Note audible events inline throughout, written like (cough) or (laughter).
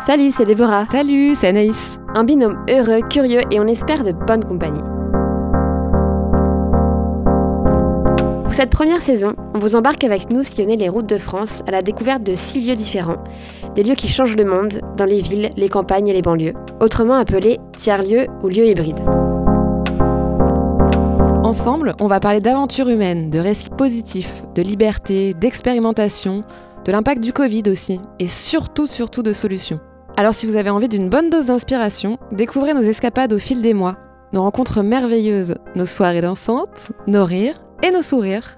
Salut, c'est Déborah. Salut, c'est Anaïs. Un binôme heureux, curieux et on espère de bonne compagnie. Pour cette première saison, on vous embarque avec nous sillonner les routes de France à la découverte de six lieux différents, des lieux qui changent le monde dans les villes, les campagnes et les banlieues, autrement appelés tiers-lieux ou lieux hybrides. Ensemble, on va parler d'aventures humaines, de récits positifs, de liberté, d'expérimentation, de l'impact du Covid aussi, et surtout, surtout de solutions. Alors si vous avez envie d'une bonne dose d'inspiration, découvrez nos escapades au fil des mois, nos rencontres merveilleuses, nos soirées dansantes, nos rires et nos sourires.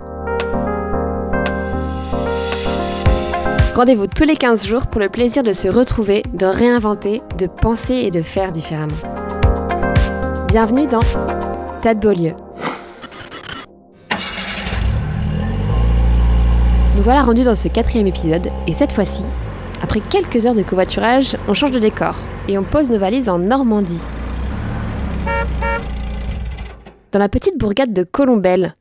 Rendez-vous tous les 15 jours pour le plaisir de se retrouver, de réinventer, de penser et de faire différemment. Bienvenue dans Tas de Beaulieu. Nous voilà rendus dans ce quatrième épisode et cette fois-ci, après quelques heures de covoiturage, on change de décor et on pose nos valises en Normandie. Dans la petite bourgade de Colombelle.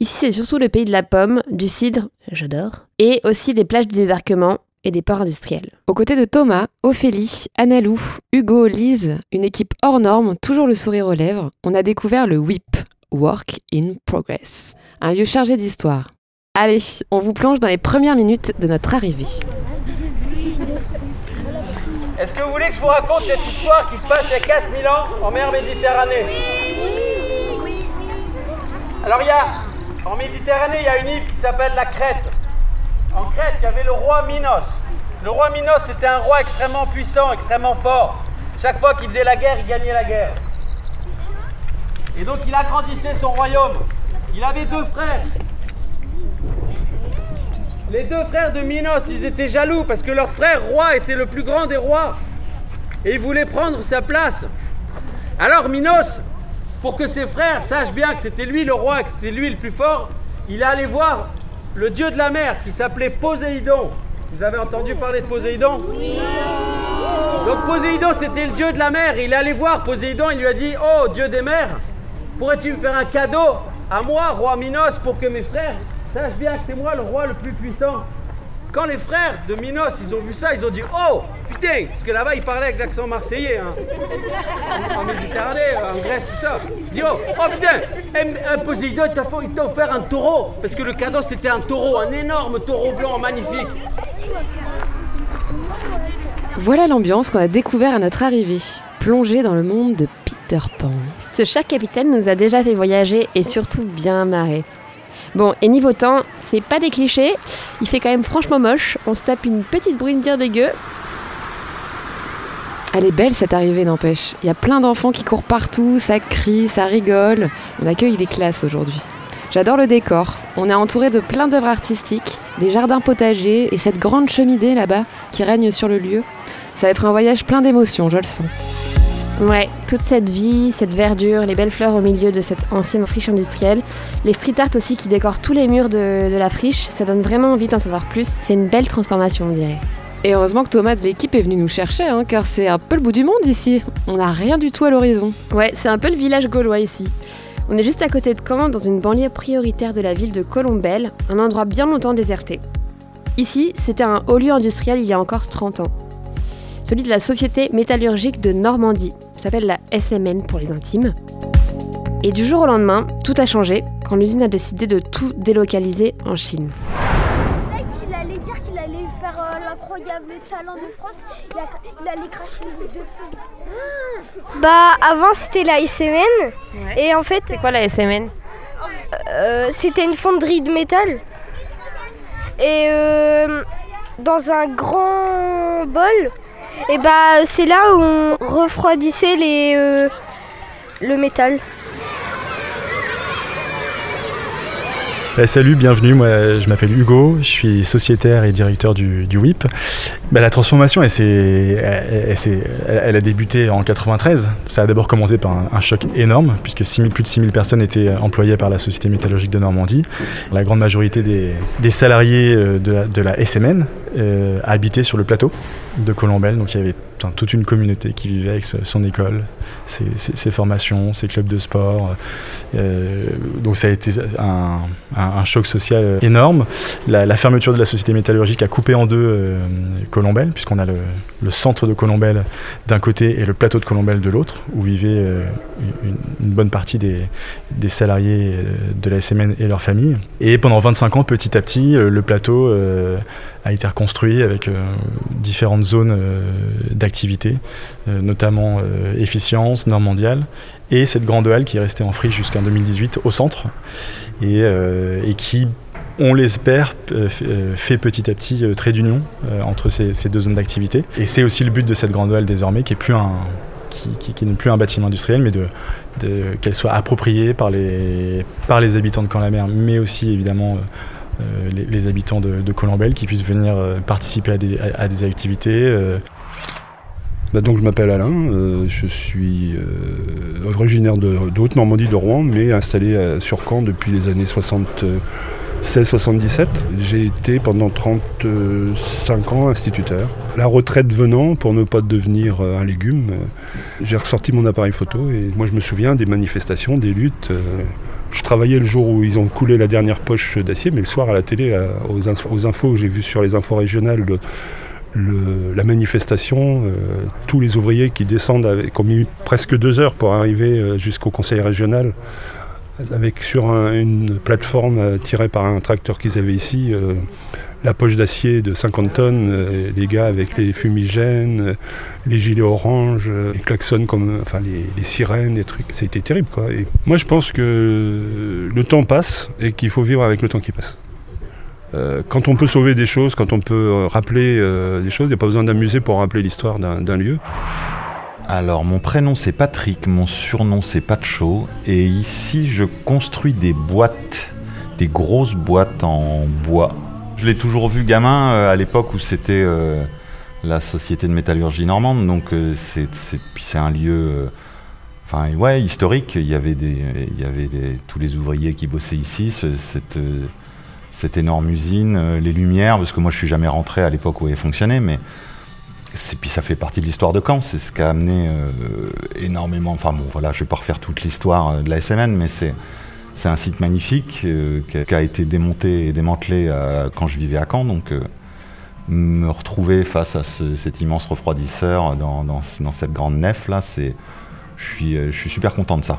Ici, c'est surtout le pays de la pomme, du cidre, j'adore, et aussi des plages de débarquement et des ports industriels. Aux côtés de Thomas, Ophélie, Annalou, Hugo, Lise, une équipe hors norme, toujours le sourire aux lèvres, on a découvert le WIP, Work in Progress, un lieu chargé d'histoire. Allez, on vous plonge dans les premières minutes de notre arrivée. Est-ce que vous voulez que je vous raconte cette histoire qui se passe il y a 4000 ans en mer Méditerranée? Oui. Alors il y a, en Méditerranée, il y a une île qui s'appelle la Crète. En Crète, il y avait le roi Minos. Le roi Minos, c'était un roi extrêmement puissant, extrêmement fort. Chaque fois qu'il faisait la guerre, il gagnait la guerre. Et donc il agrandissait son royaume. Il avait deux frères. Les deux frères de Minos, ils étaient jaloux parce que leur frère roi était le plus grand des rois. Et ils voulaient prendre sa place. Alors Minos, pour que ses frères sachent bien que c'était lui le roi, que c'était lui le plus fort, il est allé voir le dieu de la mer qui s'appelait Poséidon. Vous avez entendu parler de Poséidon? Oui. Donc Poséidon, c'était le dieu de la mer. Il est allé voir Poséidon, il lui a dit Oh, dieu des mers, pourrais-tu me faire un cadeau à moi, roi Minos, pour que mes frères Sache bien que c'est moi le roi le plus puissant. Quand les frères de Minos, ils ont vu ça, ils ont dit Oh putain Parce que là-bas, ils parlaient avec l'accent marseillais. Hein. En, Méditerranée, en Grèce, tout ça. Ils disent Oh, oh putain Un Poséidon, il t'a offert un taureau. Parce que le cadeau, c'était un taureau, un énorme taureau blanc magnifique. Voilà l'ambiance qu'on a découvert à notre arrivée. Plongée dans le monde de Peter Pan. Ce chat capitaine nous a déjà fait voyager et surtout bien marrer. Bon, et niveau temps, c'est pas des clichés, il fait quand même franchement moche, on se tape une petite brune bien dégueu. Elle est belle cette arrivée, n'empêche. Il y a plein d'enfants qui courent partout, ça crie, ça rigole. On accueille les classes aujourd'hui. J'adore le décor. On est entouré de plein d'œuvres artistiques, des jardins potagers et cette grande cheminée là-bas qui règne sur le lieu. Ça va être un voyage plein d'émotions, je le sens. Ouais, toute cette vie, cette verdure, les belles fleurs au milieu de cette ancienne friche industrielle, les street art aussi qui décorent tous les murs de, la friche, ça donne vraiment envie d'en savoir plus. C'est une belle transformation, on dirait. Et heureusement que Thomas de l'équipe est venu nous chercher, hein, car c'est un peu le bout du monde ici. On n'a rien du tout à l'horizon. Ouais, c'est un peu le village gaulois ici. On est juste à côté de Caen, dans une banlieue prioritaire de la ville de Colombelle, un endroit bien longtemps déserté. Ici, c'était un haut lieu industriel il y a encore 30 ans celui de la Société métallurgique de Normandie. Ça s'appelle la SMN pour les intimes. Et du jour au lendemain, tout a changé quand l'usine a décidé de tout délocaliser en Chine. Il allait dire qu'il allait faire euh, l'incroyable talent de France, il, allait cracher une goutte de feu. Bah avant c'était la SMN et en fait c'est quoi la SMN euh, C'était une fonderie de métal et euh, dans un grand bol et bah c'est là où on refroidissait les, euh, le métal. Bah, salut, bienvenue. Moi, je m'appelle Hugo, je suis sociétaire et directeur du, WIP. Bah, la transformation, elle, elle, a débuté en 93. Ça a d'abord commencé par un, choc énorme, puisque plus de 6000 personnes étaient employées par la Société métallurgique de Normandie. La grande majorité des, salariés euh, de la, de la SMN euh, habitaient sur le plateau de Colombelle. Donc il y avait toute une communauté qui vivait avec son école, ses, formations, ses clubs de sport. Euh, donc ça a été un, choc social énorme. La, fermeture de la société métallurgique a coupé en deux Colombelle, puisqu'on a le, centre de Colombelle d'un côté et le plateau de Colombelle de l'autre, où vivaient une, bonne partie des, des, salariés de la SMN et leurs familles. Et pendant 25 ans, petit à petit, le plateau a été reconstruit avec euh, différentes zones euh, d'activité, euh, notamment efficience, norme mondiale, et cette grande halle qui est restée en friche jusqu'en 2018 au centre, et, qui, on l'espère, fait petit à petit trait d'union entre ces, deux zones d'activité. Et c'est aussi le but de cette grande halle désormais, qui n'est plus un bâtiment industriel, mais qu'elle soit appropriée par les, par les habitants de Camp-la-Mer, mais aussi évidemment euh, les, habitants de, de, Colombelle qui puissent venir euh, participer à des, activités. Euh. Bah, donc je m'appelle Alain, je suis originaire de, Haute-Normandie de Rouen, mais installé sur Caen depuis les années 76-77. J'ai été pendant 35 ans instituteur. La retraite venant, pour ne pas devenir un légume, j'ai ressorti mon appareil photo et moi je me souviens des manifestations, des luttes. Je travaillais le jour où ils ont coulé la dernière poche d'acier, mais le soir à la télé, euh, aux, infos, j'ai vu sur les infos régionales la manifestation, euh, tous les ouvriers qui descendent, qui ont mis presque deux heures pour arriver euh, jusqu'au conseil régional, avec sur une plateforme tirée par un tracteur qu'ils avaient ici, la poche d'acier de 50 tonnes, euh, les gars avec les fumigènes, euh, les gilets oranges, euh, les klaxons comme, enfin les, sirènes, les trucs. Ça a été terrible quoi. Moi je pense que le temps passe et qu'il faut vivre avec le temps qui passe. quand on peut sauver des choses, quand on peut rappeler des choses, il n'y a pas besoin d'amuser pour rappeler l'histoire d'un lieu. Alors mon prénom c'est Patrick, mon surnom c'est Pacho et ici je construis des boîtes, des grosses boîtes en bois je l'ai toujours vu gamin euh, à l'époque où c'était euh, la société de métallurgie normande. Donc euh, c'est un lieu ouais historique. Il y avait tous les ouvriers qui bossaient ici. cette cette énorme usine, les lumières, parce que moi je suis jamais rentré à l'époque où elle fonctionnait, mais puis ça fait partie de l'histoire de Caen, c'est ce qui a amené énormément, enfin bon voilà, je vais pas refaire toute l'histoire de la SMN, mais c'est c'est un site magnifique euh, qui, a, été démonté et démantelé euh, quand je vivais à Caen. Donc, euh, me retrouver face à cet immense refroidisseur dans, cette grande nef là, c'est, je suis, je suis super content de ça.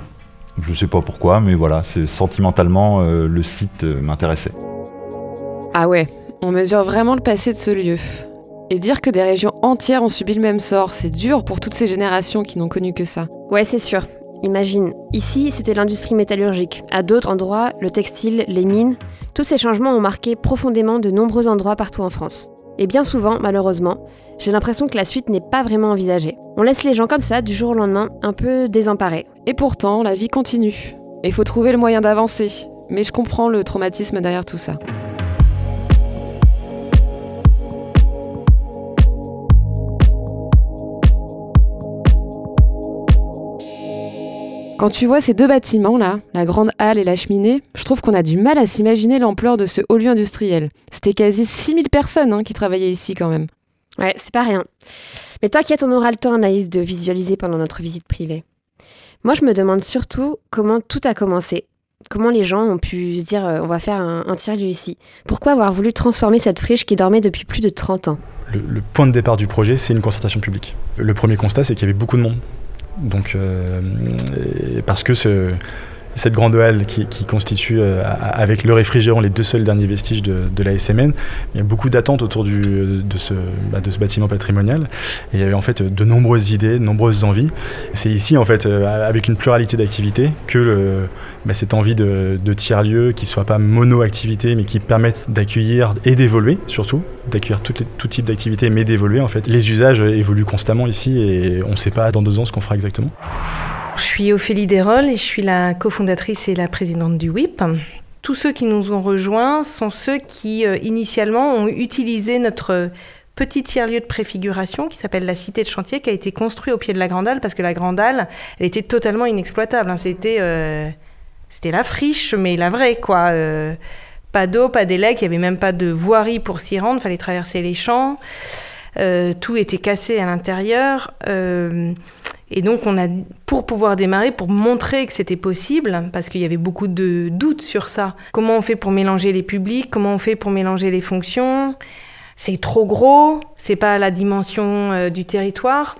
Je ne sais pas pourquoi, mais voilà, sentimentalement, le site m'intéressait. Ah ouais, on mesure vraiment le passé de ce lieu. Et dire que des régions entières ont subi le même sort, c'est dur pour toutes ces générations qui n'ont connu que ça. Ouais, c'est sûr. Imagine, ici c'était l'industrie métallurgique, à d'autres endroits le textile, les mines. Tous ces changements ont marqué profondément de nombreux endroits partout en France. Et bien souvent, malheureusement, j'ai l'impression que la suite n'est pas vraiment envisagée. On laisse les gens comme ça, du jour au lendemain, un peu désemparés. Et pourtant, la vie continue. Il faut trouver le moyen d'avancer. Mais je comprends le traumatisme derrière tout ça. Quand tu vois ces deux bâtiments-là, la grande halle et la cheminée, je trouve qu'on a du mal à s'imaginer l'ampleur de ce haut lieu industriel. C'était quasi 6000 personnes hein, qui travaillaient ici quand même. Ouais, c'est pas rien. Mais t'inquiète, on aura le temps, Anaïs, de visualiser pendant notre visite privée. Moi, je me demande surtout comment tout a commencé. Comment les gens ont pu se dire euh, on va faire un, tiers-lieu ici Pourquoi avoir voulu transformer cette friche qui dormait depuis plus de 30 ans? Le, le point de départ du projet, c'est une concertation publique. Le premier constat, c'est qu'il y avait beaucoup de monde donc, euh, parce que cette grande halle qui, constitue euh, avec le réfrigérant les deux seuls derniers vestiges de, la SMN. Il y a beaucoup d'attentes autour du, de, ce, bah, de ce bâtiment patrimonial. Il y avait en fait de nombreuses idées, de nombreuses envies. C'est ici en fait euh, avec une pluralité d'activités que bah, cette envie de, tiers-lieux qui ne soient pas mono-activités mais qui permettent d'accueillir et d'évoluer surtout, d'accueillir tout, tout, type d'activités mais d'évoluer en fait. Les usages évoluent constamment ici et on ne sait pas dans deux ans ce qu'on fera exactement. Je suis Ophélie Desrolles et je suis la cofondatrice et la présidente du WIP. Tous ceux qui nous ont rejoints sont ceux qui euh, initialement ont utilisé notre petit tiers-lieu de préfiguration qui s'appelle la Cité de Chantier, qui a été construit au pied de la Grande Halle, parce que la Grande Halle, elle était totalement inexploitable. Hein. C'était euh, la friche, mais la vraie, quoi. Euh, pas d'eau, pas d'élec, il n'y avait même pas de voirie pour s'y rendre, il fallait traverser les champs. Euh, tout était cassé à l'intérieur. Euh, Et donc, on a, pour pouvoir démarrer, pour montrer que c'était possible, parce qu'il y avait beaucoup de doutes sur ça. Comment on fait pour mélanger les publics? Comment on fait pour mélanger les fonctions? C'est trop gros C'est pas la dimension euh, du territoire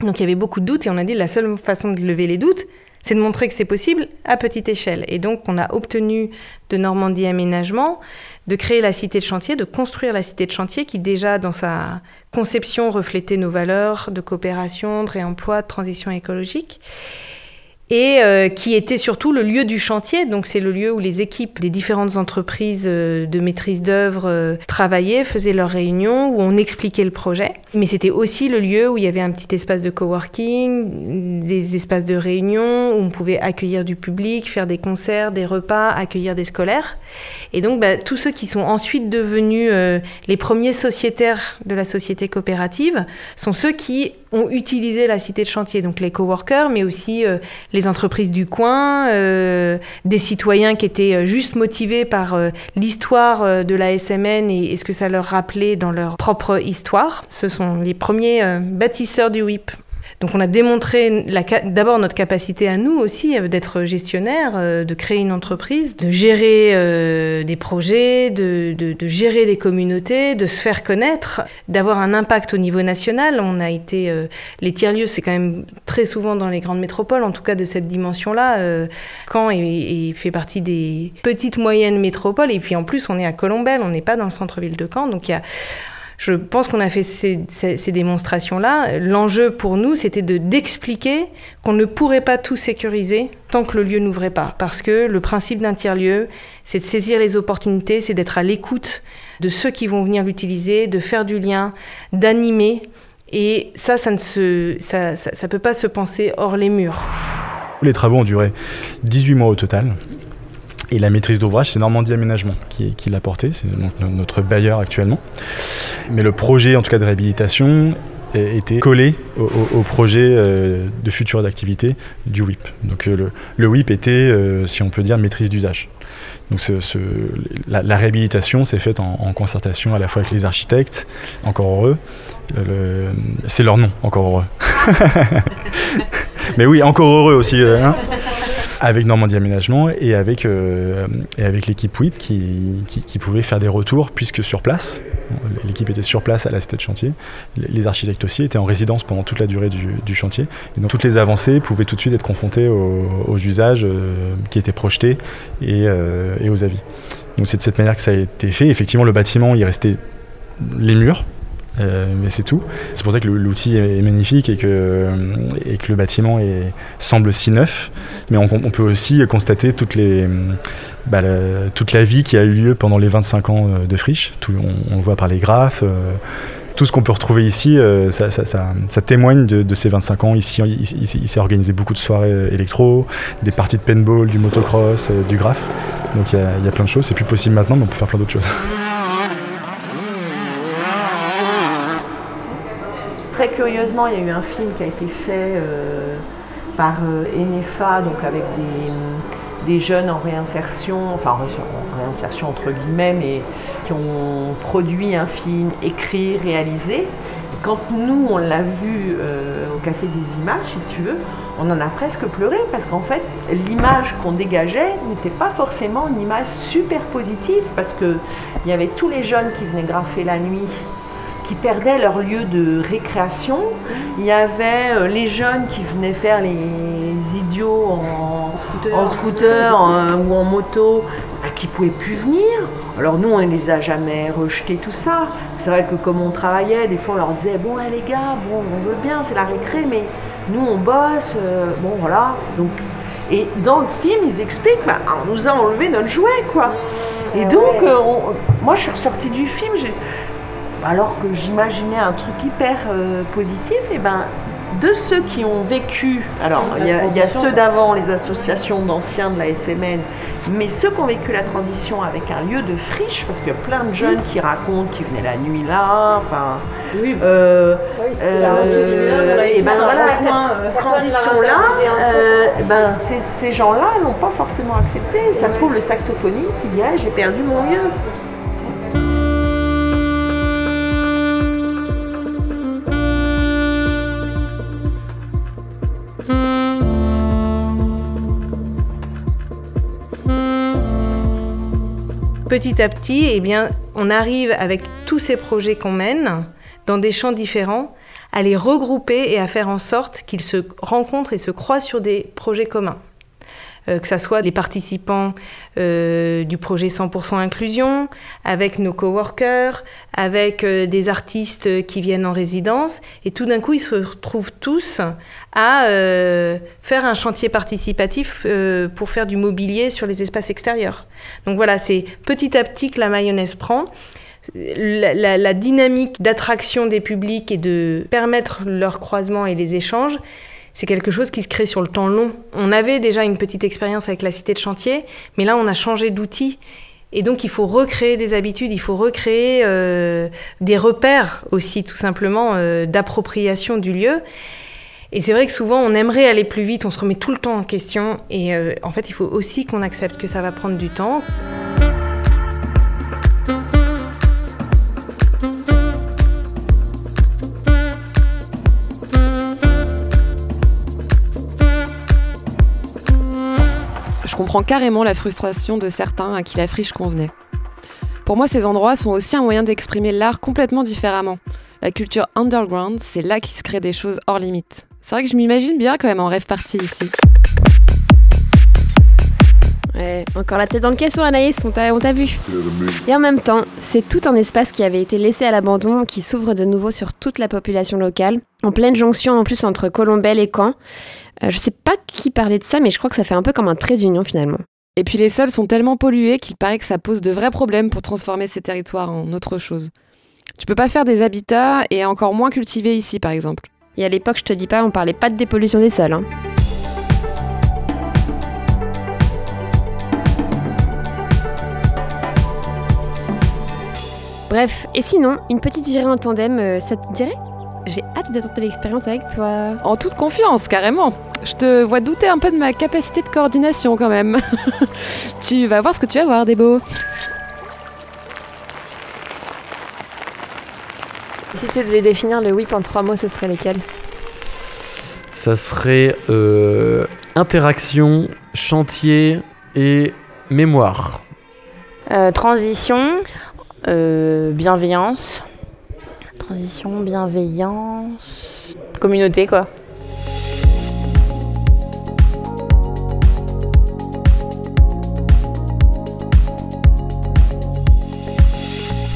Donc, il y avait beaucoup de doutes et on a dit la seule façon de lever les doutes, c'est de montrer que c'est possible à petite échelle. Et donc, on a obtenu de Normandie Aménagement de créer la cité de chantier, de construire la cité de chantier qui déjà dans sa conception reflétait nos valeurs de coopération, de réemploi, de transition écologique et euh, qui était surtout le lieu du chantier. Donc c'est le lieu où les équipes des différentes entreprises euh, de maîtrise d'œuvre euh, travaillaient, faisaient leurs réunions, où on expliquait le projet. Mais c'était aussi le lieu où il y avait un petit espace de coworking, des espaces de réunion, où on pouvait accueillir du public, faire des concerts, des repas, accueillir des scolaires. Et donc bah, tous ceux qui sont ensuite devenus les premiers sociétaires de la société coopérative sont ceux qui ont utilisé la cité de chantier, donc les coworkers, mais aussi euh, les entreprises du coin, euh, des citoyens qui étaient euh, juste motivés par l'histoire de la SMN et, et, ce que ça leur rappelait dans leur propre histoire. Ce sont les premiers bâtisseurs du WIP. Donc on a démontré d'abord notre capacité à nous aussi euh, d'être gestionnaire, euh, de créer une entreprise, de gérer euh, des projets, de, gérer des communautés, de se faire connaître, d'avoir un impact au niveau national. On a été les tiers-lieux, c'est quand même très souvent dans les grandes métropoles, en tout cas de cette dimension-là. Caen est, fait partie des petites moyennes métropoles et puis en plus on est à Colombelle, on n'est pas dans le centre-ville de Caen, donc il y a je pense qu'on a fait ces, démonstrations-là. L'enjeu pour nous, c'était de d'expliquer qu'on ne pourrait pas tout sécuriser tant que le lieu n'ouvrait pas. Parce que le principe d'un tiers-lieu, c'est de saisir les opportunités, c'est d'être à l'écoute de ceux qui vont venir l'utiliser, de faire du lien, d'animer. Et ça, ça ne se, peut pas se penser hors les murs. Les travaux ont duré 18 mois au total. Et la maîtrise d'ouvrage, c'est Normandie Aménagement qui, l'a porté, c'est notre bailleur actuellement. Mais le projet, en tout cas de réhabilitation, était collé au, projet euh, de future d'activité du WIP. Donc euh, le, WIP était, euh, si on peut dire, maîtrise d'usage. Donc la, réhabilitation s'est faite en, concertation à la fois avec les architectes, encore heureux. c'est leur nom, encore heureux. (laughs) Mais oui, encore heureux aussi. Hein avec Normandie Aménagement et avec, euh, et avec l'équipe WIP qui, pouvait faire des retours puisque sur place, l'équipe était sur place à la cité de chantier, les architectes aussi étaient en résidence pendant toute la durée du, chantier et donc toutes les avancées pouvaient tout de suite être confrontées aux, usages euh, qui étaient projetés et, euh, et aux avis. Donc c'est de cette manière que ça a été fait. Effectivement, le bâtiment, il restait les murs, euh, mais c'est tout. C'est pour ça que l'outil est magnifique et que, le bâtiment semble si neuf. Mais on, peut aussi constater bah, la, toute la vie qui a eu lieu pendant les 25 ans euh, de friche. On, le voit par les graphes. Euh, tout ce qu'on peut retrouver ici, ça, témoigne de, ces 25 ans. Ici, il, s'est organisé beaucoup de soirées électro, des parties de paintball, du motocross, du graphe. Donc il y, a plein de choses. C'est plus possible maintenant, mais on peut faire plein d'autres choses. Très curieusement, il y a eu un film qui a été fait euh, par euh, Enefa, donc avec des, jeunes en réinsertion, enfin en réinsertion entre guillemets, mais qui ont produit un film écrit, réalisé. Quand nous, on l'a vu euh, au Café des Images, si tu veux, on en a presque pleuré parce qu'en fait, l'image qu'on dégageait n'était pas forcément une image super positive parce qu'il y avait tous les jeunes qui venaient graffer la nuit qui perdaient leur lieu de récréation. Il y avait euh, les jeunes qui venaient faire les idiots en, scooter, ou en moto, bah, qui ne pouvaient plus venir. Alors nous, on ne les a jamais rejetés, tout ça. C'est vrai que comme on travaillait, des fois on leur disait, bon les gars, bon on veut bien, c'est la récré, mais nous on bosse, euh, bon voilà. Donc, et dans le film, ils expliquent, bah, on nous a enlevé notre jouet, quoi. Et donc, euh, moi je suis ressortie du film, alors que j'imaginais un truc hyper euh, positif, et eh ben de ceux qui ont vécu, alors il y, a, ceux d'avant, les associations d'anciens de la SMN, mais ceux qui ont vécu la transition avec un lieu de friche, parce qu'il y a plein de jeunes qui racontent qu'ils venaient la nuit là, enfin. Oui, euh, oui euh, et ben voilà, cette euh, transition-là, ben ces, gens-là n'ont pas forcément accepté. Ça se trouve, le saxophoniste, il dit j'ai perdu mon lieu. Petit à petit, eh bien, on arrive avec tous ces projets qu'on mène dans des champs différents à les regrouper et à faire en sorte qu'ils se rencontrent et se croisent sur des projets communs. Euh, que ce soit les participants euh, du projet 100% inclusion, avec nos coworkers, avec euh, des artistes qui viennent en résidence, et tout d'un coup ils se retrouvent tous à faire un chantier participatif pour faire du mobilier sur les espaces extérieurs. Donc voilà, c'est petit à petit que la mayonnaise prend. La, la dynamique d'attraction des publics et de permettre leur croisement et les échanges, c'est quelque chose qui se crée sur le temps long. On avait déjà une petite expérience avec la cité de chantier, mais là on a changé d'outil. Et donc il faut recréer des habitudes, il faut recréer euh, des repères aussi tout simplement euh, d'appropriation du lieu. Et c'est vrai que souvent on aimerait aller plus vite, on se remet tout le temps en question. Et euh, en fait il faut aussi qu'on accepte que ça va prendre du temps. Carrément la frustration de certains à qui la friche convenait. Pour moi, ces endroits sont aussi un moyen d'exprimer l'art complètement différemment. La culture underground, c'est là qu'il se crée des choses hors limite. C'est vrai que je m'imagine bien quand même en rêve parti ici. Ouais, encore la tête dans le caisson, Anaïs, on t'a vu. Et en même temps, c'est tout un espace qui avait été laissé à l'abandon, qui s'ouvre de nouveau sur toute la population locale, en pleine jonction en plus entre Colombelle et Caen. Euh, je sais pas qui parlait de ça, mais je crois que ça fait un peu comme un trait d'union finalement. Et puis les sols sont tellement pollués qu'il paraît que ça pose de vrais problèmes pour transformer ces territoires en autre chose. Tu peux pas faire des habitats et encore moins cultiver ici par exemple. Et à l'époque, je te dis pas, on parlait pas de dépollution des sols. Hein. Bref, et sinon, une petite virée en tandem, euh, ça te dirait? J'ai hâte de tenter l'expérience avec toi. En toute confiance, carrément. Je te vois douter un peu de ma capacité de coordination quand même. (laughs) tu vas voir ce que tu vas voir, Débo. Si tu devais définir le whip en trois mots, ce serait lesquels? Ça serait euh, interaction, chantier et mémoire. Euh, transition, euh, bienveillance. Transition, bienveillance, communauté quoi.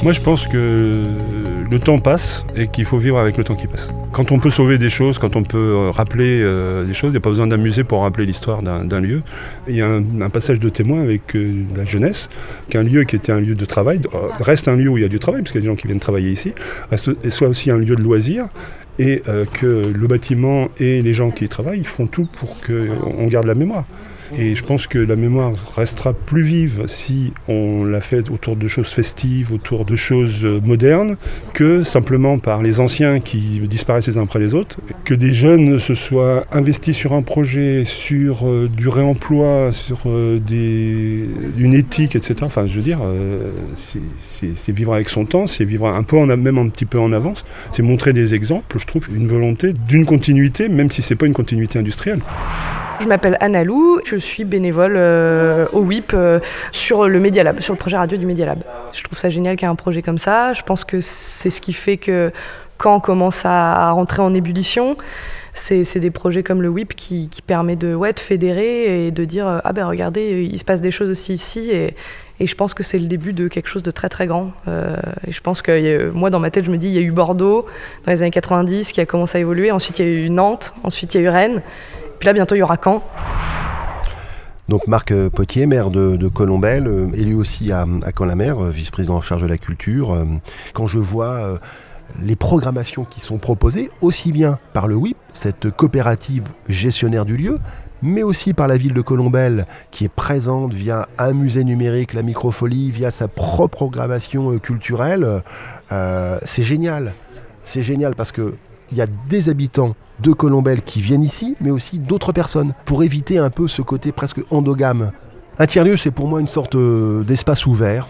Moi je pense que le temps passe et qu'il faut vivre avec le temps qui passe. Quand on peut sauver des choses, quand on peut euh, rappeler euh, des choses, il n'y a pas besoin d'amuser pour rappeler l'histoire d'un lieu. Il y a un, passage de témoin avec euh, la jeunesse, qu'un lieu qui était un lieu de travail reste un lieu où il y a du travail, parce qu'il y a des gens qui viennent travailler ici, reste, et soit aussi un lieu de loisir, et que le bâtiment et les gens qui y travaillent font tout pour qu'on garde la mémoire. Et je pense que la mémoire restera plus vive si on la fait autour de choses festives, autour de choses euh, modernes, que simplement par les anciens qui disparaissent les uns après les autres. Que des jeunes se soient investis sur un projet, sur euh, du réemploi, sur euh, une éthique, etc. Enfin, je veux dire, c'est vivre avec son temps, c'est vivre un peu, même un petit peu en avance. C'est montrer des exemples, je trouve, une volonté d'une continuité, même si c'est pas une continuité industrielle. Je m'appelle Anna Lou, je suis bénévole euh, au WIP euh, sur le Media Lab, sur le projet radio du Media Lab. Je trouve ça génial qu'il y ait un projet comme ça. Je pense que c'est ce qui fait que quand on commence à, rentrer en ébullition, c'est des projets comme le WIP qui, qui permet de, ouais, de fédérer et de dire ah ben regardez, il se passe des choses aussi ici et, je pense que c'est le début de quelque chose de très très grand. Euh, et je pense que moi, dans ma tête, je me dis, il y a eu Bordeaux dans les années 90 qui a commencé à évoluer. Ensuite, il y a eu Nantes. Ensuite, il y a eu Rennes. Puis là, bientôt, il y aura Caen. Donc Marc Potier, maire de, Colombelle, euh, élu aussi à, à Caen-la-Mer, euh, vice-président en charge de la culture. Euh, quand je vois les programmations qui sont proposées, aussi bien par le WIP, cette coopérative gestionnaire du lieu, mais aussi par la ville de Colombelle qui est présente via un musée numérique, la microfolie, via sa propre programmation culturelle, c'est génial. C'est génial parce que il y a des habitants de Colombelle qui viennent ici, mais aussi d'autres personnes, pour éviter un peu ce côté presque endogame. Un tiers-lieu, c'est pour moi une sorte euh, d'espace ouvert,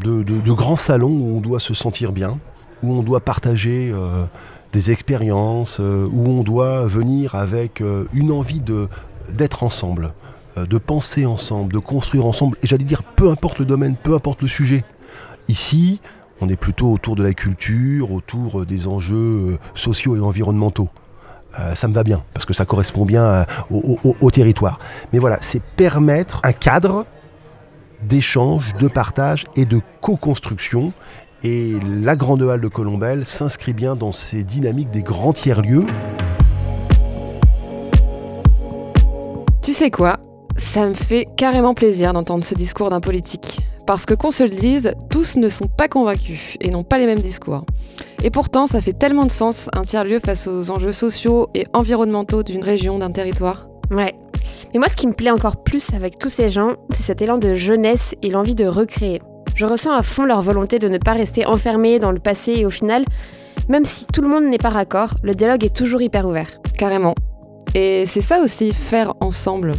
de, grand salon où on doit se sentir bien, où on doit partager euh, des expériences, euh, où on doit venir avec une envie d'être ensemble. de penser ensemble, de construire ensemble, et j'allais dire peu importe le domaine, peu importe le sujet. Ici, on est plutôt autour de la culture, autour des enjeux sociaux et environnementaux. Ça me va bien, parce que ça correspond bien au, territoire. Mais voilà, c'est permettre un cadre d'échange, de partage et de co-construction. Et la Grande Halle de Colombelle s'inscrit bien dans ces dynamiques des grands tiers-lieux. Tu sais quoi? Ça me fait carrément plaisir d'entendre ce discours d'un politique. Parce que qu'on se le dise, tous ne sont pas convaincus et n'ont pas les mêmes discours. Et pourtant, ça fait tellement de sens un tiers-lieu face aux enjeux sociaux et environnementaux d'une région, d'un territoire. Ouais. Mais moi, ce qui me plaît encore plus avec tous ces gens, c'est cet élan de jeunesse et l'envie de recréer. Je ressens à fond leur volonté de ne pas rester enfermés dans le passé et au final, même si tout le monde n'est pas raccord, le dialogue est toujours hyper ouvert. Carrément. Et c'est ça aussi, faire ensemble.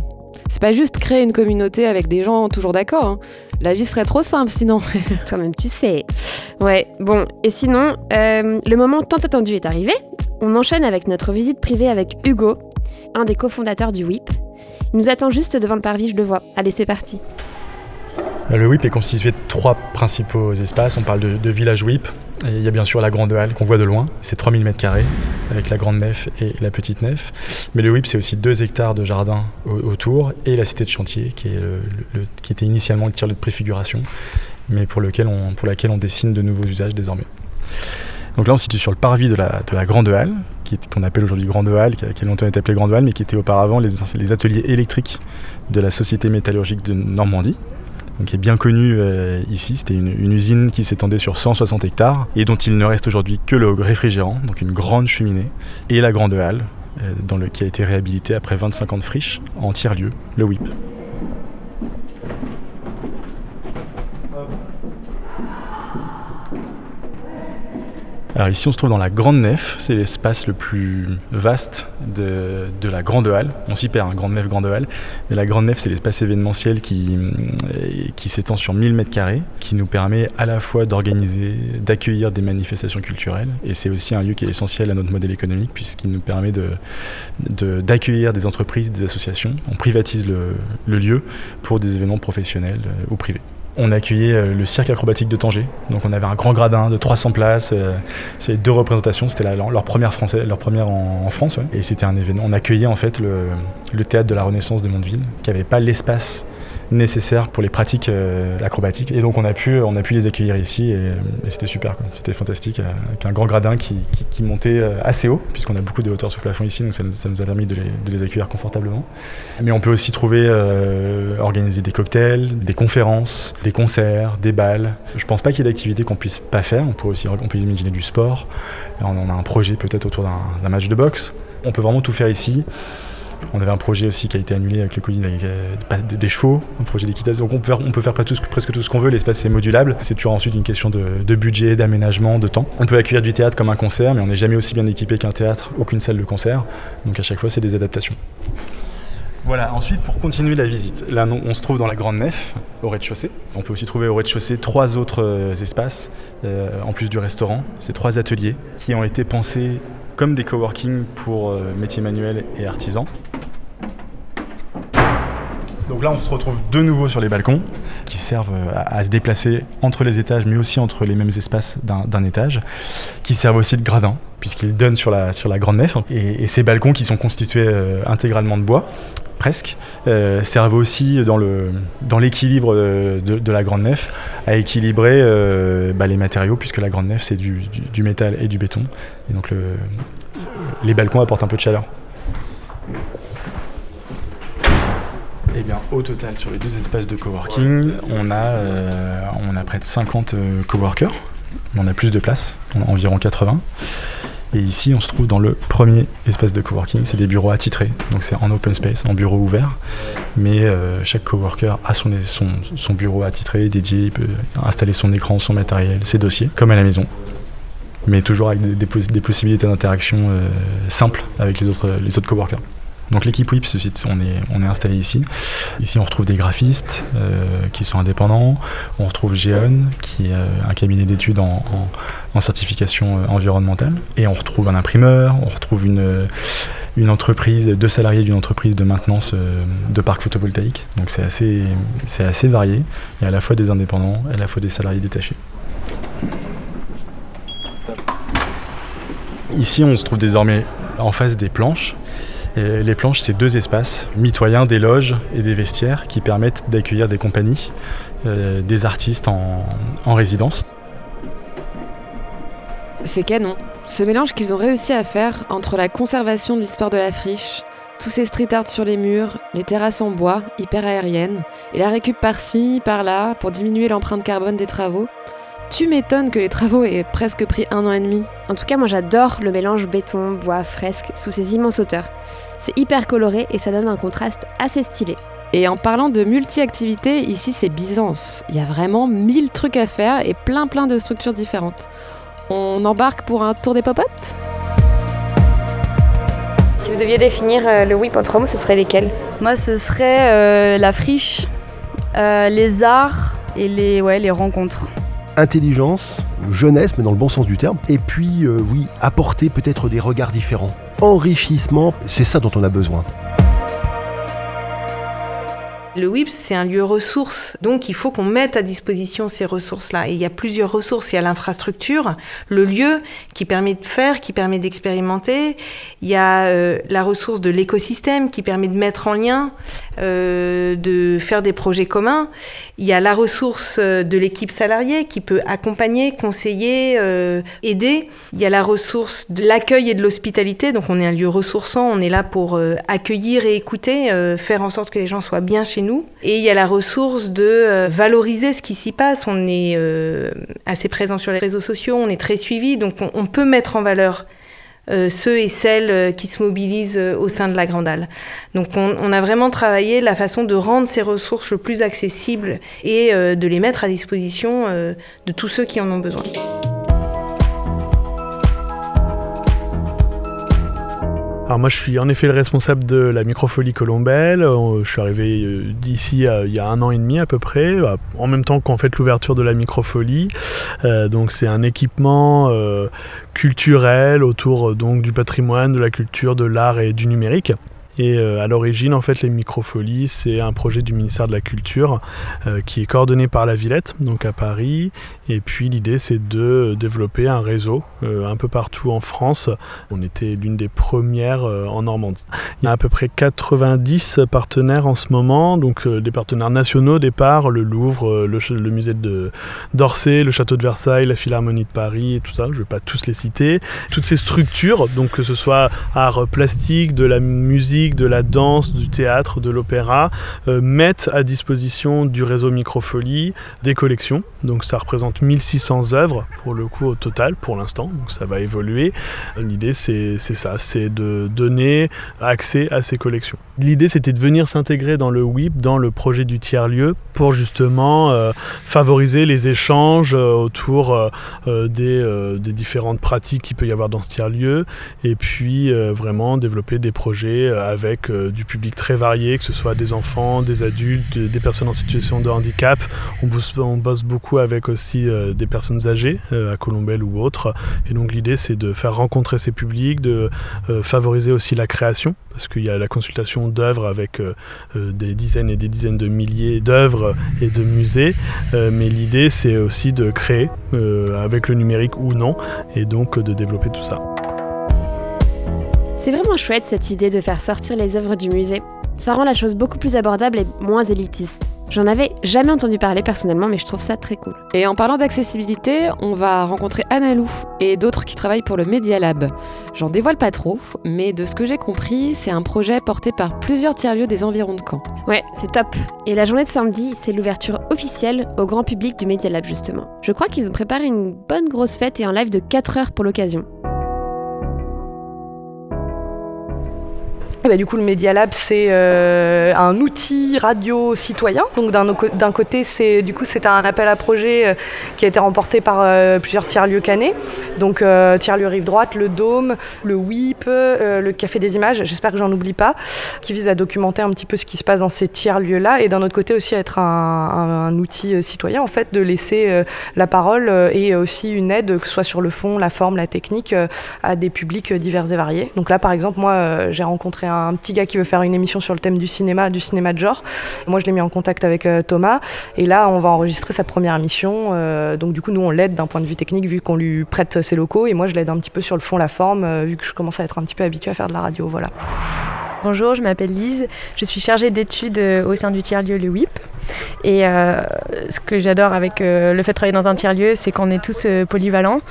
C'est pas juste créer une communauté avec des gens toujours d'accord. Hein. La vie serait trop simple sinon. (laughs) Toi-même, tu sais. Ouais, bon, et sinon, euh, le moment tant attendu est arrivé. On enchaîne avec notre visite privée avec Hugo, un des cofondateurs du WIP. Il nous attend juste devant le parvis, je le vois. Allez, c'est parti. Le WIP est constitué de trois principaux espaces. On parle de, village WIP. Il y a bien sûr la grande halle qu'on voit de loin. C'est 3000 m2 avec la grande nef et la petite nef. Mais le WIP, c'est aussi 2 hectares de jardin autour et la cité de chantier qui, était initialement le tir de préfiguration, mais pour, lequel on, laquelle on dessine de nouveaux usages désormais. Donc là, on se situe sur le parvis de la, de la Grande Halle, qu'on appelle aujourd'hui Grande Halle, qui a, longtemps été appelée Grande Halle, mais qui était auparavant les ateliers électriques de la Société métallurgique de Normandie, qui est bien connu euh, ici. C'était une, usine qui s'étendait sur 160 hectares et dont il ne reste aujourd'hui que le réfrigérant, donc une grande cheminée, et la grande halle, euh, qui a été réhabilitée après 25 ans de friche en tiers-lieu, le WIP. Ici on se trouve dans la grande nef, c'est l'espace le plus vaste de, la grande halle. On s'y perd, hein, grande nef, grande halle. Mais la grande nef c'est l'espace événementiel qui, qui s'étend sur 1000 mètres carrés, qui nous permet à la fois d'organiser, d'accueillir des manifestations culturelles. Et c'est aussi un lieu qui est essentiel à notre modèle économique puisqu'il nous permet d'accueillir de, des entreprises, des associations. On privatise le, le lieu pour des événements professionnels euh, ou privés on accueillait euh, le cirque acrobatique de Tanger. Donc on avait un grand gradin de 300 places. Euh, c'était deux représentations. C'était leur, première, leur première en, France. Et c'était un événement. On accueillait en fait le, le théâtre de la Renaissance de Mondeville, qui n'avait pas l'espace nécessaires pour les pratiques euh, acrobatiques. Et donc on a pu, on a pu les accueillir ici et, c'était super. C'était fantastique, euh, avec un grand gradin qui, montait euh, assez haut, puisqu'on a beaucoup de hauteur sous plafond ici, donc ça, nous a permis de les, accueillir confortablement. Mais on peut aussi trouver, organiser des cocktails, des conférences, des concerts, des balles. Je pense pas qu'il y ait d'activités qu'on puisse pas faire. On peut aussi on peut imaginer du sport. on a un projet peut-être autour d'un match de boxe. On peut vraiment tout faire ici. On avait un projet aussi qui a été annulé avec le Covid, euh, des chevaux, un projet d'équitation. Donc on peut faire, on peut faire presque tout ce qu'on veut, l'espace est modulable. C'est toujours ensuite une question de, budget, d'aménagement, de temps. On peut accueillir du théâtre comme un concert, mais on n'est jamais aussi bien équipé qu'un théâtre, aucune salle de concert. Donc à chaque fois, c'est des adaptations. Voilà, ensuite pour continuer la visite, là on se trouve dans la grande nef, au rez-de-chaussée. On peut aussi trouver au rez-de-chaussée trois autres euh, espaces, euh, en plus du restaurant. C'est trois ateliers qui ont été pensés comme des coworking pour euh, métiers manuels et artisans. Donc là, on se retrouve de nouveau sur les balcons qui servent euh, à, se déplacer entre les étages, mais aussi entre les mêmes espaces d'un étage, qui servent aussi de gradins, puisqu'ils donnent sur la, sur la grande nef. Et, ces balcons qui sont constitués euh, intégralement de bois, presque, euh, servent aussi dans, dans l'équilibre de, la grande nef à équilibrer bah, les matériaux, puisque la grande nef, c'est du, du, métal et du béton. Et donc le, les balcons apportent un peu de chaleur. Eh bien, au total, sur les deux espaces de coworking, on a, euh, on a près de 50 euh, coworkers. On a plus de place, environ 80. Et ici, on se trouve dans le premier espace de coworking. C'est des bureaux attitrés, donc c'est en open space, en bureau ouvert. Mais euh, chaque coworker a son, son, bureau attitré, dédié. Il peut installer son écran, son matériel, ses dossiers, comme à la maison. Mais toujours avec des, possibilités d'interaction simples avec les autres, les autres coworkers. Donc l'équipe WIP, on est, on est installé ici. Ici, on retrouve des graphistes euh, qui sont indépendants. On retrouve Geon, qui est euh, un cabinet d'études en, certification euh, environnementale. Et on retrouve un imprimeur, on retrouve une, une entreprise, deux salariés d'une entreprise de maintenance de parcs photovoltaïques. Donc c'est assez, c'est assez varié. Il y a à la fois des indépendants et à la fois des salariés détachés. Ici, on se trouve désormais en face des planches. Les planches, c'est deux espaces mitoyens, des loges et des vestiaires qui permettent d'accueillir des compagnies, euh, des artistes en, en résidence. C'est canon. Ce mélange qu'ils ont réussi à faire entre la conservation de l'histoire de la friche, tous ces street art sur les murs, les terrasses en bois, hyper aériennes, et la récup par-ci, par-là, pour diminuer l'empreinte carbone des travaux, tu m'étonnes que les travaux aient presque pris un an et demi. En tout cas, moi j'adore le mélange béton, bois, fresque sous ces immenses hauteurs. C'est hyper coloré et ça donne un contraste assez stylé. Et en parlant de multi-activités, ici c'est Byzance. Il y a vraiment mille trucs à faire et plein plein de structures différentes. On embarque pour un tour des popotes? Si vous deviez définir euh, le whip en trois mots, ce serait lesquels? Moi, ce serait euh, la friche, euh, les arts et les, ouais, les rencontres intelligence, jeunesse, mais dans le bon sens du terme, et puis, euh, oui, apporter peut-être des regards différents. Enrichissement, c'est ça dont on a besoin. Le WIPS, c'est un lieu ressource, donc il faut qu'on mette à disposition ces ressources-là. Et il y a plusieurs ressources. Il y a l'infrastructure, le lieu qui permet de faire, qui permet d'expérimenter. Il y a euh, la ressource de l'écosystème qui permet de mettre en lien, euh, de faire des projets communs. Il y a la ressource euh, de l'équipe salariée qui peut accompagner, conseiller, aider. Il y a la ressource de l'accueil et de l'hospitalité. Donc on est un lieu ressourçant, on est là pour accueillir et écouter, faire en sorte que les gens soient bien chez nous. Et il y a la ressource de valoriser ce qui s'y passe. On est assez présent sur les réseaux sociaux, on est très suivi, donc on, peut mettre en valeur euh, ceux et celles euh, qui se mobilisent euh, au sein de la Grande Halle. Donc on, on, a vraiment travaillé la façon de rendre ces ressources le plus accessibles et de les mettre à disposition de tous ceux qui en ont besoin. Alors moi je suis en effet le responsable de la microfolie colombelle. Euh, je suis arrivé euh, d'ici il y a un an et demi à peu près, euh, en même temps qu'en fait l'ouverture de la microfolie. donc c'est un équipement culturel autour donc du patrimoine, de la culture, de l'art et du numérique. Et euh, à l'origine, en fait, les microfolies, c'est un projet du ministère de la Culture euh, qui est coordonné par la Villette, donc à Paris. Et puis l'idée, c'est de développer un réseau euh, un peu partout en France. On était l'une des premières en Normandie. Il y a à peu près 90 partenaires en ce moment, donc des partenaires nationaux au départ, le Louvre, le, le musée d'Orsay, le château de Versailles, la Philharmonie de Paris et tout ça. Je ne vais pas tous les citer. Toutes ces structures, donc que ce soit art plastique, de la musique de la danse, du théâtre, de l'opéra, euh, mettent à disposition du réseau Microfolie des collections. Donc ça représente 1600 œuvres pour le coup au total pour l'instant, donc ça va évoluer. L'idée c'est ça, c'est de donner accès à ces collections. L'idée c'était de venir s'intégrer dans le WIP, dans le projet du tiers-lieu, pour justement euh, favoriser les échanges euh, autour des, des, différentes pratiques qu'il peut y avoir dans ce tiers-lieu, et puis vraiment développer des projets avec euh, du public très varié, que ce soit des enfants, des adultes, des personnes en situation de handicap. On bosse, beaucoup avec aussi euh, des personnes âgées, euh, à Colombelle ou autres. Et donc l'idée, c'est de faire rencontrer ces publics, de favoriser aussi la création, parce qu'il y a la consultation d'œuvres avec des dizaines et des dizaines de milliers d'œuvres et de musées. mais l'idée, c'est aussi de créer, avec le numérique ou non, et donc de développer tout ça. C'est vraiment chouette cette idée de faire sortir les œuvres du musée. Ça rend la chose beaucoup plus abordable et moins élitiste. J'en avais jamais entendu parler personnellement, mais je trouve ça très cool. Et en parlant d'accessibilité, on va rencontrer Lou et d'autres qui travaillent pour le Media Lab. J'en dévoile pas trop, mais de ce que j'ai compris, c'est un projet porté par plusieurs tiers-lieux des environs de Caen. Ouais, c'est top. Et la journée de samedi, c'est l'ouverture officielle au grand public du Media Lab justement. Je crois qu'ils ont préparé une bonne grosse fête et un live de 4 heures pour l'occasion. Et bah, du coup, le Media Lab, c'est euh, un outil radio citoyen. Donc d'un côté, c'est du coup c'est un appel à projet euh, qui a été remporté par euh, plusieurs tiers-lieux cannés. Donc euh, tiers-lieu Rive Droite, le Dôme, le WIP, le Café des Images. J'espère que j'en oublie pas, qui vise à documenter un petit peu ce qui se passe dans ces tiers-lieux-là. Et d'un autre côté aussi être un, un- outil citoyen en fait de laisser la parole et aussi une aide, que ce soit sur le fond, la forme, la technique, à des publics divers et variés. Donc là, par exemple, moi, j'ai rencontré un petit gars qui veut faire une émission sur le thème du cinéma, du cinéma de genre. Moi, je l'ai mis en contact avec euh, Thomas. Et là, on va enregistrer sa première émission. Euh, donc du coup, nous, on l'aide d'un point de vue technique, vu qu'on lui prête ses locaux. Et moi, je l'aide un petit peu sur le fond, la forme, euh, vu que je commence à être un petit peu habituée à faire de la radio. Voilà. Bonjour, je m'appelle Lise, je suis chargée d'études au sein du tiers-lieu Le WIP. Et euh, ce que j'adore avec euh, le fait de travailler dans un tiers-lieu, c'est qu'on est tous euh, polyvalents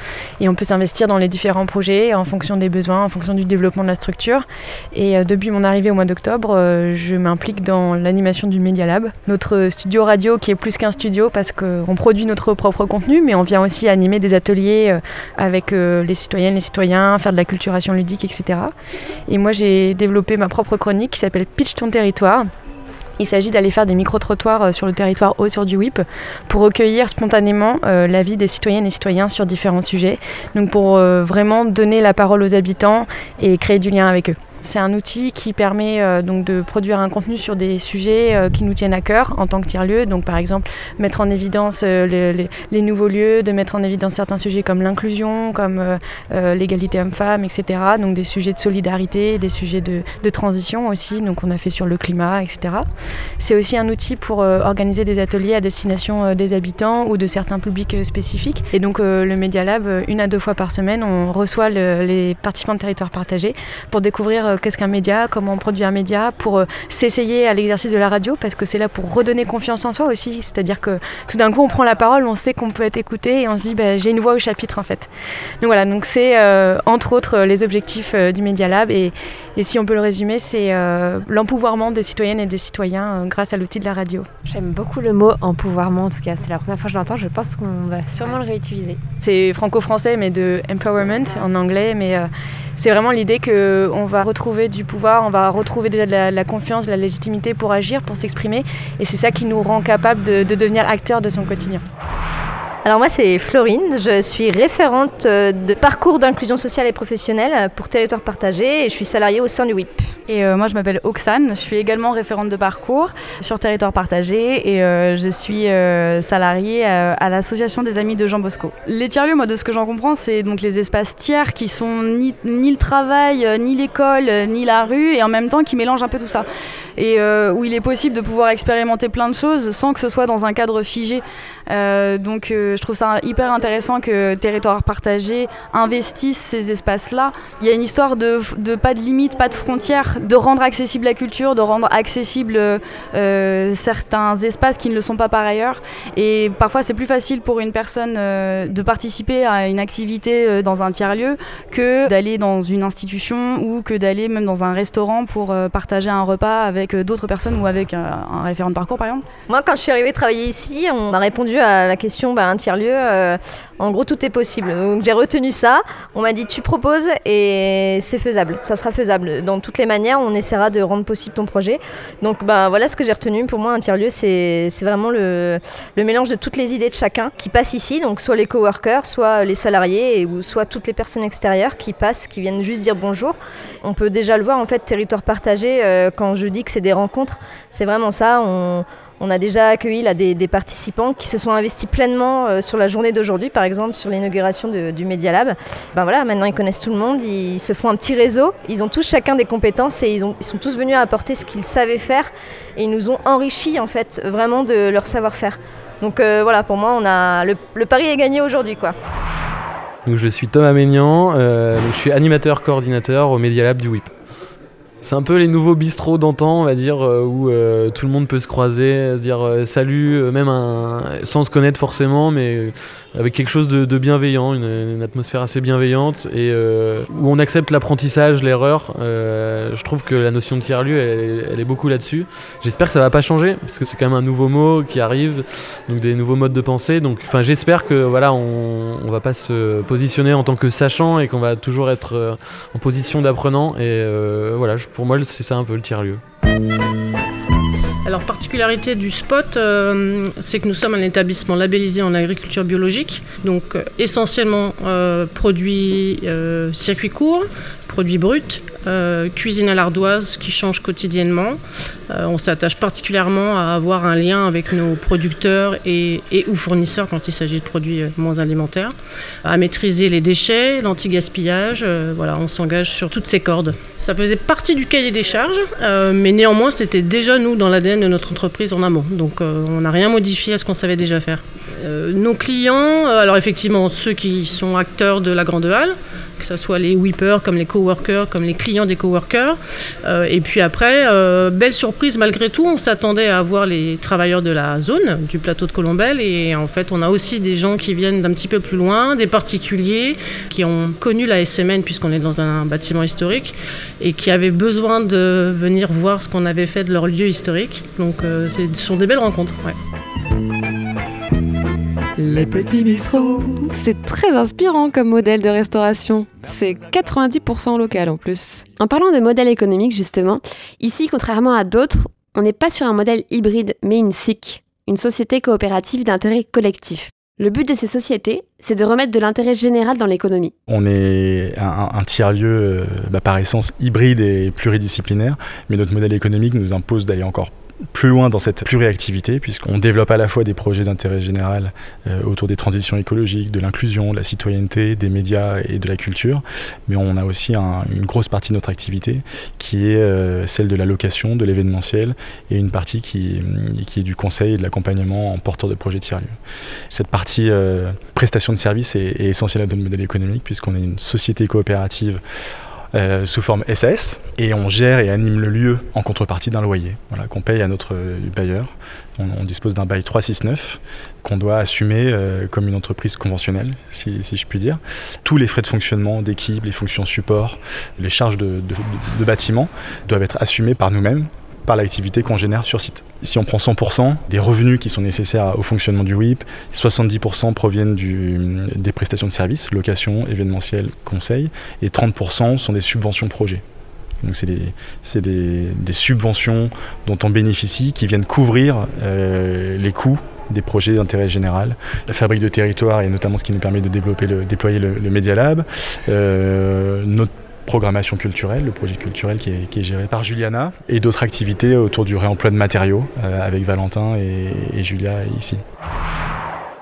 et on peut s'investir dans les différents projets en fonction des besoins, en fonction du développement de la structure. Et depuis mon arrivée au mois d'octobre, je m'implique dans l'animation du Media Lab, notre studio radio qui est plus qu'un studio parce qu'on produit notre propre contenu, mais on vient aussi animer des ateliers avec les citoyennes, les citoyens, faire de la culturation ludique, etc. Et moi, j'ai développé ma propre chronique qui s'appelle Pitch ton territoire. Il s'agit d'aller faire des micro-trottoirs euh, sur le territoire autour du WIP pour recueillir spontanément euh, l'avis des citoyennes et citoyens sur différents sujets. Donc pour euh, vraiment donner la parole aux habitants et créer du lien avec eux. C'est un outil qui permet euh, donc de produire un contenu sur des sujets euh, qui nous tiennent à cœur en tant que tiers-lieu. Donc par exemple mettre en évidence euh, les, nouveaux lieux, de mettre en évidence certains sujets comme l'inclusion, comme l'égalité homme-femme, etc. Donc des sujets de solidarité, des sujets de, transition aussi. Donc on a fait sur le climat, etc. C'est aussi un outil pour organiser des ateliers à destination des habitants ou de certains publics spécifiques. Et donc le Media Lab, une à deux fois par semaine, on reçoit le- les participants de territoire partagé pour découvrir euh, qu'est-ce qu'un média, comment on produit un média, pour euh, s'essayer à l'exercice de la radio, parce que c'est là pour redonner confiance en soi aussi. C'est-à-dire que tout d'un coup, on prend la parole, on sait qu'on peut être écouté et on se dit, bah, j'ai une voix au chapitre en fait. Donc voilà, donc c'est euh, entre autres les objectifs du Media Lab et, et si on peut le résumer, c'est euh, l'empouvoirment des citoyennes et des citoyens euh, grâce à l'outil de la radio. J'aime beaucoup le mot empouvoirment en tout cas, c'est la première fois que je l'entends, je pense qu'on va sûrement le réutiliser. C'est franco-français, mais de empowerment en anglais. Mais euh, c'est vraiment l'idée qu'on va retrouver du pouvoir, on va retrouver déjà de la, la confiance, de la légitimité pour agir, pour s'exprimer. Et c'est ça qui nous rend capable de, de devenir acteurs de son quotidien. Alors moi c'est Florine, je suis référente euh, de parcours d'inclusion sociale et professionnelle pour Territoire Partagé et je suis salariée au sein du WIP. Et euh, moi, je m'appelle Oxane, je suis également référente de parcours sur territoire partagé et euh, je suis euh, salariée euh, à l'association des amis de Jean Bosco. Les tiers-lieux, moi, de ce que j'en comprends, c'est donc les espaces tiers qui sont ni, ni le travail, euh, ni l'école, euh, ni la rue et en même temps qui mélangent un peu tout ça. Et euh, où il est possible de pouvoir expérimenter plein de choses sans que ce soit dans un cadre figé. Euh, donc euh, je trouve ça hyper intéressant que Territoire Partagé investisse ces espaces-là. Il y a une histoire de, pas de limite, pas de frontières, de rendre accessible la culture, de rendre accessible euh, certains espaces qui ne le sont pas par ailleurs. Et parfois c'est plus facile pour une personne euh, de participer à une activité euh, dans un tiers-lieu que d'aller dans une institution ou que d'aller même dans un restaurant pour partager un repas avec d'autres personnes ou avec un référent de parcours par exemple. Moi quand je suis arrivée travailler ici, on m'a répondu à la question bah, un tiers-lieu, euh, en gros tout est possible. Donc j'ai retenu ça, on m'a dit tu proposes et c'est faisable, ça sera faisable. Dans toutes les manières, on essaiera de rendre possible ton projet. Donc bah, voilà ce que j'ai retenu. Pour moi un tiers-lieu c'est vraiment le, le mélange de toutes les idées de chacun qui passent ici, donc soit les coworkers, soit les salariés ou soit toutes les personnes extérieures qui passent, qui viennent juste dire bonjour. On peut déjà le voir en fait, territoire partagé, euh, quand je dis que c'est des rencontres, c'est vraiment ça. On a déjà accueilli là, des, participants qui se sont investis pleinement euh, sur la journée d'aujourd'hui, par exemple sur l'inauguration du Media Lab. Ben voilà, maintenant ils connaissent tout le monde, ils se font un petit réseau, ils ont tous chacun des compétences et ils, ont, ils sont tous venus apporter ce qu'ils savaient faire et ils nous ont enrichi en fait vraiment de leur savoir-faire. Donc euh, voilà, pour moi, on a le, pari est gagné aujourd'hui je suis Thomas Maignan, euh, je suis animateur coordinateur au Media Lab du WIP. C'est un peu les nouveaux bistrots d'antan, on va dire, euh, où euh, tout le monde peut se croiser, se dire euh, salut, même un- sans se connaître forcément, mais avec quelque chose de, bienveillant, une, atmosphère assez bienveillante, et euh, où on accepte l'apprentissage, l'erreur. Euh, je trouve que la notion de tiers-lieu, elle, est- beaucoup là-dessus. J'espère que ça va pas changer, parce que c'est quand même un nouveau mot qui arrive, donc des nouveaux modes de pensée. Donc, enfin, j'espère que voilà, on, va pas se positionner en tant que sachant et qu'on va toujours être euh, en position d'apprenant. Et voilà, pour moi, c'est ça un peu le tiers-lieu. Alors, particularité du spot, euh, c'est que nous sommes un établissement labellisé en agriculture biologique, donc euh, essentiellement euh, produits circuits courts, produits bruts, euh, cuisine à l'ardoise qui change quotidiennement. Euh, on s'attache particulièrement à avoir un lien avec nos producteurs et, ou fournisseurs quand il s'agit de produits euh, moins alimentaires, à maîtriser les déchets, l'anti-gaspillage. voilà, on s'engage sur toutes ces cordes. Ça faisait partie du cahier des charges, mais néanmoins c'était déjà nous dans l'ADN de notre entreprise en amont. Donc on n'a rien modifié à ce qu'on savait déjà faire. Nos clients, alors effectivement ceux qui sont acteurs de la Grande Halle, que ce soit les whippers, comme les coworkers, comme les clients des coworkers. Euh, et puis après, euh, belle surprise malgré tout, on s'attendait à avoir les travailleurs de la zone, du plateau de Colombelle. Et en fait, on a aussi des gens qui viennent d'un petit peu plus loin, des particuliers qui ont connu la SMN puisqu'on est dans un bâtiment historique et qui avaient besoin de venir voir ce qu'on avait fait de leur lieu historique. Donc euh, ce sont des belles rencontres. Les petits bistrots. C'est très inspirant comme modèle de restauration. C'est 90% local en plus. En parlant de modèle économique justement, ici, contrairement à d'autres, on n'est pas sur un modèle hybride, mais une SIC, une société coopérative d'intérêt collectif. Le but de ces sociétés, c'est de remettre de l'intérêt général dans l'économie. On est un, tiers-lieu euh, bah, par essence hybride et pluridisciplinaire, mais notre modèle économique nous impose d'aller encore plus loin dans cette pluriactivité, puisqu'on développe à la fois des projets d'intérêt général euh, autour des transitions écologiques, de l'inclusion, de la citoyenneté, des médias et de la culture, mais on a aussi une grosse partie de notre activité qui est euh, celle de la location, de l'événementiel, et une partie qui, qui, est du conseil et de l'accompagnement en porteur de projets tiers-lieux. Cette partie euh, prestation de services est essentielle à notre modèle économique, puisqu'on est une société coopérative euh, sous forme SAS et on gère et anime le lieu en contrepartie d'un loyer voilà, qu'on paye à notre euh, bailleur. On, dispose d'un bail 369 qu'on doit assumer euh, comme une entreprise conventionnelle, si, je puis dire. Tous les frais de fonctionnement d'équipe, les fonctions support, les charges de, de bâtiment doivent être assumés par nous-mêmes par l'activité qu'on génère sur site. Si on prend 100% des revenus qui sont nécessaires au fonctionnement du WIP, 70% proviennent des prestations de services, location, événementiel, conseil, et 30% sont des subventions projets. Donc c'est des, subventions dont on bénéficie qui viennent couvrir euh, les coûts des projets d'intérêt général, la fabrique de territoire et notamment ce qui nous permet de déployer le, Media Lab, euh, notre programmation culturelle, le projet culturel qui est, géré par Juliana, et d'autres activités autour du réemploi de matériaux euh, avec Valentin et, et Julia ici.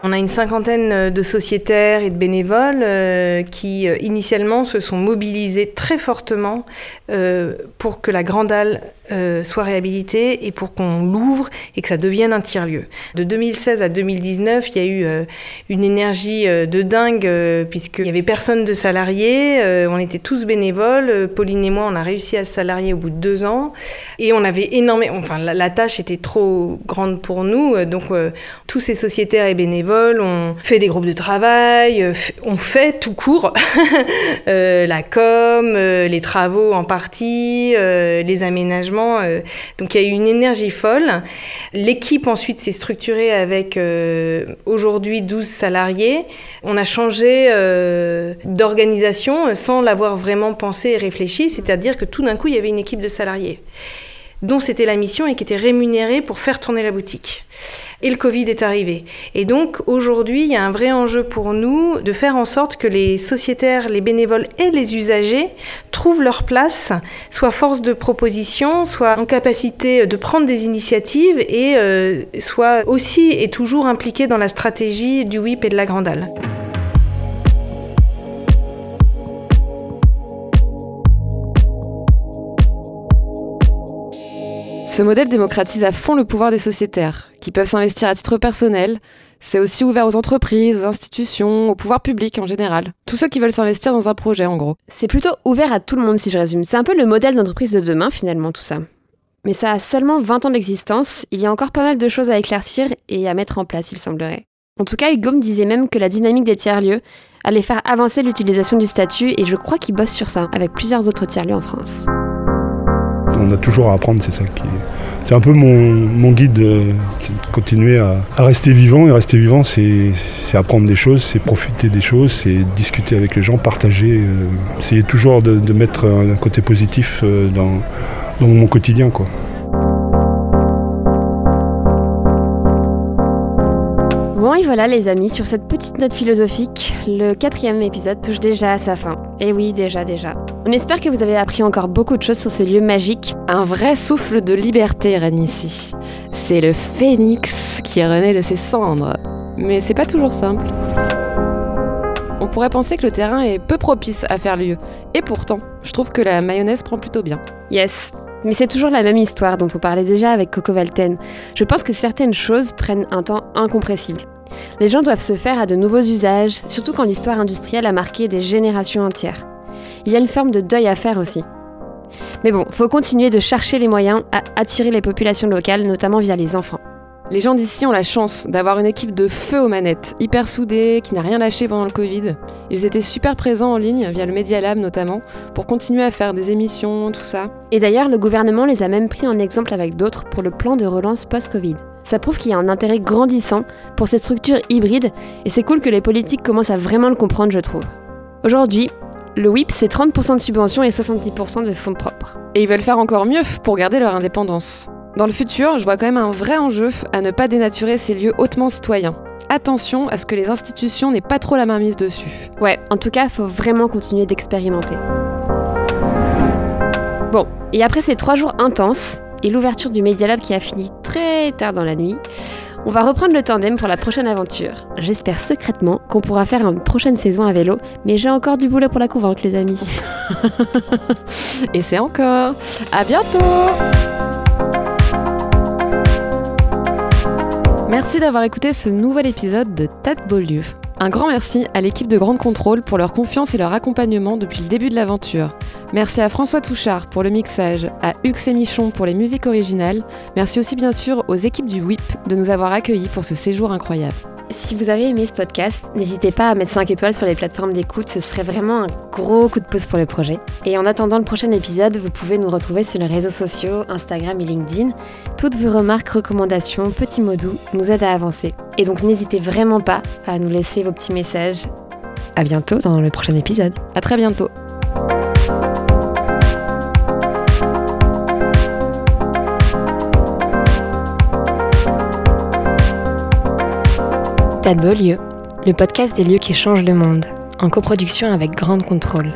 On a une cinquantaine euh, de sociétaires et de bénévoles euh, qui initialement se sont mobilisés très fortement pour que la Grande euh, soit réhabilité et pour qu'on l'ouvre et que ça devienne un tiers-lieu. De 2016 à 2019, il y a eu euh, une énergie euh, de dingue puisqu'il n'y avait personne de salariés, on était tous bénévoles. Pauline et moi, on a réussi à se salarier au bout de deux ans et on avait énormément, enfin la, tâche était trop grande pour nous, donc tous ces sociétaires et bénévoles ont fait des groupes de travail, on fait tout court (laughs) la com, les travaux en partie, les aménagements euh, donc il y a eu une énergie folle. L'équipe ensuite s'est structurée avec euh, aujourd'hui 12 salariés. On a changé euh, d'organisation sans l'avoir vraiment pensé et réfléchi, c'est-à-dire que tout d'un coup il y avait une équipe de salariés dont c'était la mission et qui était rémunérée pour faire tourner la boutique et le Covid est arrivé. Et donc aujourd'hui, il y a un vrai enjeu pour nous de faire en sorte que les sociétaires, les bénévoles et les usagers trouvent leur place, soit force de proposition, soit en capacité de prendre des initiatives et euh, soit aussi et toujours impliqués dans la stratégie du WIP et de la Grande Ce modèle démocratise à fond le pouvoir des sociétaires, qui peuvent s'investir à titre personnel. C'est aussi ouvert aux entreprises, aux institutions, au pouvoir public en général. Tous ceux qui veulent s'investir dans un projet, en gros. C'est plutôt ouvert à tout le monde, si je résume. C'est un peu le modèle d'entreprise de demain, finalement, tout ça. Mais ça a seulement 20 ans d'existence, il y a encore pas mal de choses à éclaircir et à mettre en place, il semblerait. En tout cas, Hugo me disait même que la dynamique des tiers-lieux allait faire avancer l'utilisation du statut et je crois qu'il bosse sur ça avec plusieurs autres tiers-lieux en France. On a toujours à apprendre, c'est ça qui est... C'est un peu mon, guide, euh, de continuer à, rester vivant. Et rester vivant, c'est apprendre des choses, c'est profiter des choses, c'est discuter avec les gens, partager. Euh, essayer toujours de, mettre un côté positif euh, dans, dans mon quotidien. quoi. Bon et voilà les amis, sur cette petite note philosophique, le quatrième épisode touche déjà à sa fin. Et oui, déjà, déjà. On espère que vous avez appris encore beaucoup de choses sur ces lieux magiques. Un vrai souffle de liberté règne ici. C'est le phénix qui renaît de ses cendres. Mais c'est pas toujours simple. On pourrait penser que le terrain est peu propice à faire lieu. Et pourtant, je trouve que la mayonnaise prend plutôt bien. Yes, mais c'est toujours la même histoire dont on parlait déjà avec Coco Valten. Je pense que certaines choses prennent un temps incompressible. Les gens doivent se faire à de nouveaux usages, surtout quand l'histoire industrielle a marqué des générations entières. Il y a une forme de deuil à faire aussi. Mais bon, faut continuer de chercher les moyens à attirer les populations locales, notamment via les enfants. Les gens d'ici ont la chance d'avoir une équipe de feu aux manettes, hyper soudée, qui n'a rien lâché pendant le Covid. Ils étaient super présents en ligne, via le Media Lab notamment, pour continuer à faire des émissions, tout ça. Et d'ailleurs, le gouvernement les a même pris en exemple avec d'autres pour le plan de relance post-Covid. Ça prouve qu'il y a un intérêt grandissant pour ces structures hybrides et c'est cool que les politiques commencent à vraiment le comprendre, je trouve. Aujourd'hui, le WIP, c'est 30% de subventions et 70% de fonds propres. Et ils veulent faire encore mieux pour garder leur indépendance. Dans le futur, je vois quand même un vrai enjeu à ne pas dénaturer ces lieux hautement citoyens. Attention à ce que les institutions n'aient pas trop la main mise dessus. Ouais, en tout cas, faut vraiment continuer d'expérimenter. Bon, et après ces trois jours intenses, et l'ouverture du Media Lab qui a fini très tard dans la nuit, on va reprendre le tandem pour la prochaine aventure. J'espère secrètement qu'on pourra faire une prochaine saison à vélo, mais j'ai encore du boulot pour la convaincre, les amis. (laughs) Et c'est encore. À bientôt Merci d'avoir écouté ce nouvel épisode de Tas Beaulieu. Un grand merci à l'équipe de Grande Contrôle pour leur confiance et leur accompagnement depuis le début de l'aventure. Merci à François Touchard pour le mixage, à Hux et Michon pour les musiques originales. Merci aussi bien sûr aux équipes du WIP de nous avoir accueillis pour ce séjour incroyable. Si vous avez aimé ce podcast, n'hésitez pas à mettre 5 étoiles sur les plateformes d'écoute, ce serait vraiment un gros coup de pouce pour le projet. Et en attendant le prochain épisode, vous pouvez nous retrouver sur les réseaux sociaux, Instagram et LinkedIn. Toutes vos remarques, recommandations, petits mots doux nous aident à avancer. Et donc n'hésitez vraiment pas à nous laisser vos petits messages. À bientôt dans le prochain épisode. À très bientôt. Tas de beaux lieux, le podcast des lieux qui changent le monde, en coproduction avec Grande Contrôle.